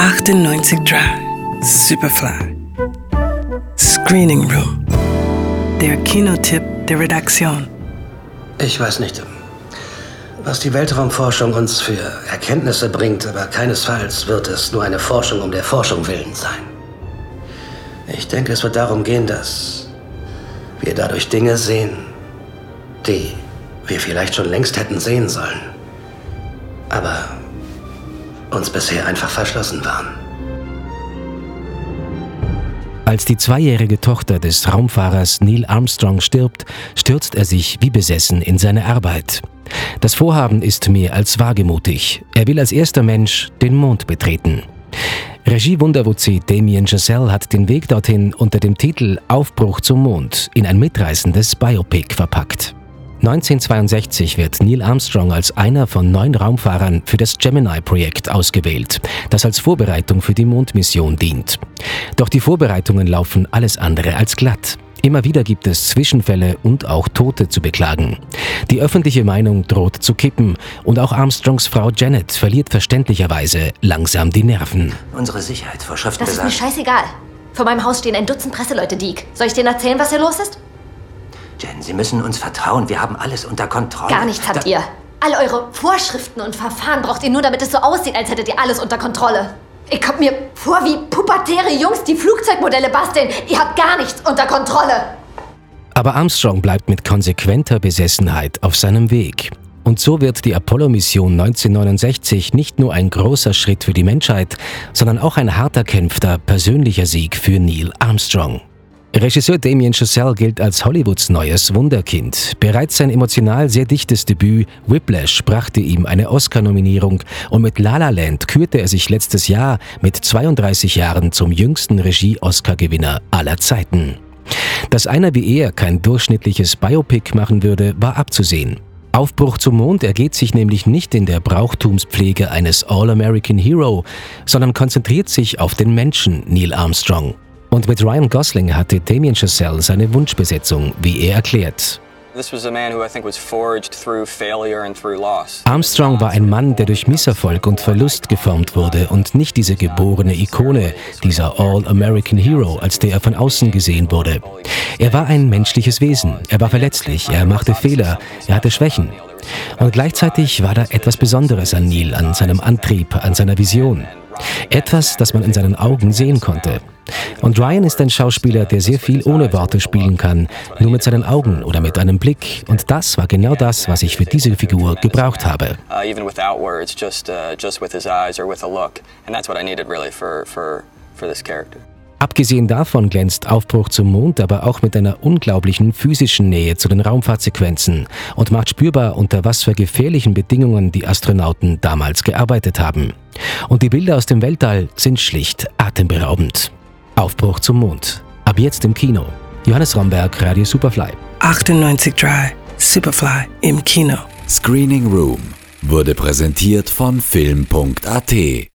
98 Drive, Superfly. Screening Room. Der Kinotipp der Redaktion. Ich weiß nicht, was die Weltraumforschung uns für Erkenntnisse bringt, aber keinesfalls wird es nur eine Forschung um der Forschung willen sein. Ich denke, es wird darum gehen, dass wir dadurch Dinge sehen, die wir vielleicht schon längst hätten sehen sollen, aber uns bisher einfach verschlossen waren. Als die zweijährige Tochter des Raumfahrers Neil Armstrong stirbt, stürzt er sich wie besessen in seine Arbeit. Das Vorhaben ist mehr als wagemutig. Er will als erster Mensch den Mond betreten. Regie-Wunderwutzi Damien Chazelle hat den Weg dorthin unter dem Titel Aufbruch zum Mond in ein mitreißendes Biopic verpackt. 1962 wird Neil Armstrong als einer von neun Raumfahrern für das Gemini-Projekt ausgewählt, das als Vorbereitung für die Mondmission dient. Doch die Vorbereitungen laufen alles andere als glatt. Immer wieder gibt es Zwischenfälle und auch Tote zu beklagen. Die öffentliche Meinung droht zu kippen und auch Armstrongs Frau Janet verliert verständlicherweise langsam die Nerven. Unsere Sicherheitsvorschriften Das ist mir scheißegal. Vor meinem Haus stehen ein Dutzend Presseleute, Deke. Soll ich denen erzählen, was hier los ist? Jen, Sie müssen uns vertrauen. Wir haben alles unter Kontrolle. Gar nichts habt Da- ihr. All eure Vorschriften und Verfahren braucht ihr nur, damit es so aussieht, als hättet ihr alles unter Kontrolle. Ihr kommt mir vor wie pubertäre Jungs, die Flugzeugmodelle basteln. Ihr habt gar nichts unter Kontrolle. Aber Armstrong bleibt mit konsequenter Besessenheit auf seinem Weg. Und so wird die Apollo-Mission 1969 nicht nur ein großer Schritt für die Menschheit, sondern auch ein hart erkämpfter persönlicher Sieg für Neil Armstrong. Regisseur Damien Chazelle gilt als Hollywoods neues Wunderkind. Bereits sein emotional sehr dichtes Debüt Whiplash brachte ihm eine Oscar-Nominierung und mit La La Land kürte er sich letztes Jahr mit 32 Jahren zum jüngsten Regie-Oscar-Gewinner aller Zeiten. Dass einer wie er kein durchschnittliches Biopic machen würde, war abzusehen. Aufbruch zum Mond ergeht sich nämlich nicht in der Brauchtumspflege eines All-American Hero, sondern konzentriert sich auf den Menschen Neil Armstrong. Und mit Ryan Gosling hatte Damien Chazelle seine Wunschbesetzung, wie er erklärt. This was a man who I think was forged through failure and through loss. Armstrong war ein Mann, der durch Misserfolg und Verlust geformt wurde und nicht diese geborene Ikone, dieser All-American Hero, als der er von außen gesehen wurde. Er war ein menschliches Wesen, er war verletzlich, er machte Fehler, er hatte Schwächen. Und gleichzeitig war da etwas Besonderes an Neil, an seinem Antrieb, an seiner Vision. Etwas, das man in seinen Augen sehen konnte. Und Ryan ist ein Schauspieler, der sehr viel ohne Worte spielen kann, nur mit seinen Augen oder mit einem Blick. Und das war genau das, was ich für diese Figur gebraucht habe. Uh, Abgesehen davon glänzt Aufbruch zum Mond aber auch mit einer unglaublichen physischen Nähe zu den Raumfahrtsequenzen und macht spürbar, unter was für gefährlichen Bedingungen die Astronauten damals gearbeitet haben. Und die Bilder aus dem Weltall sind schlicht atemberaubend. Aufbruch zum Mond. Ab jetzt im Kino. Johannes Romberg, Radio Superfly. 98 Drive, Superfly im Kino. Screening Room wurde präsentiert von Film.at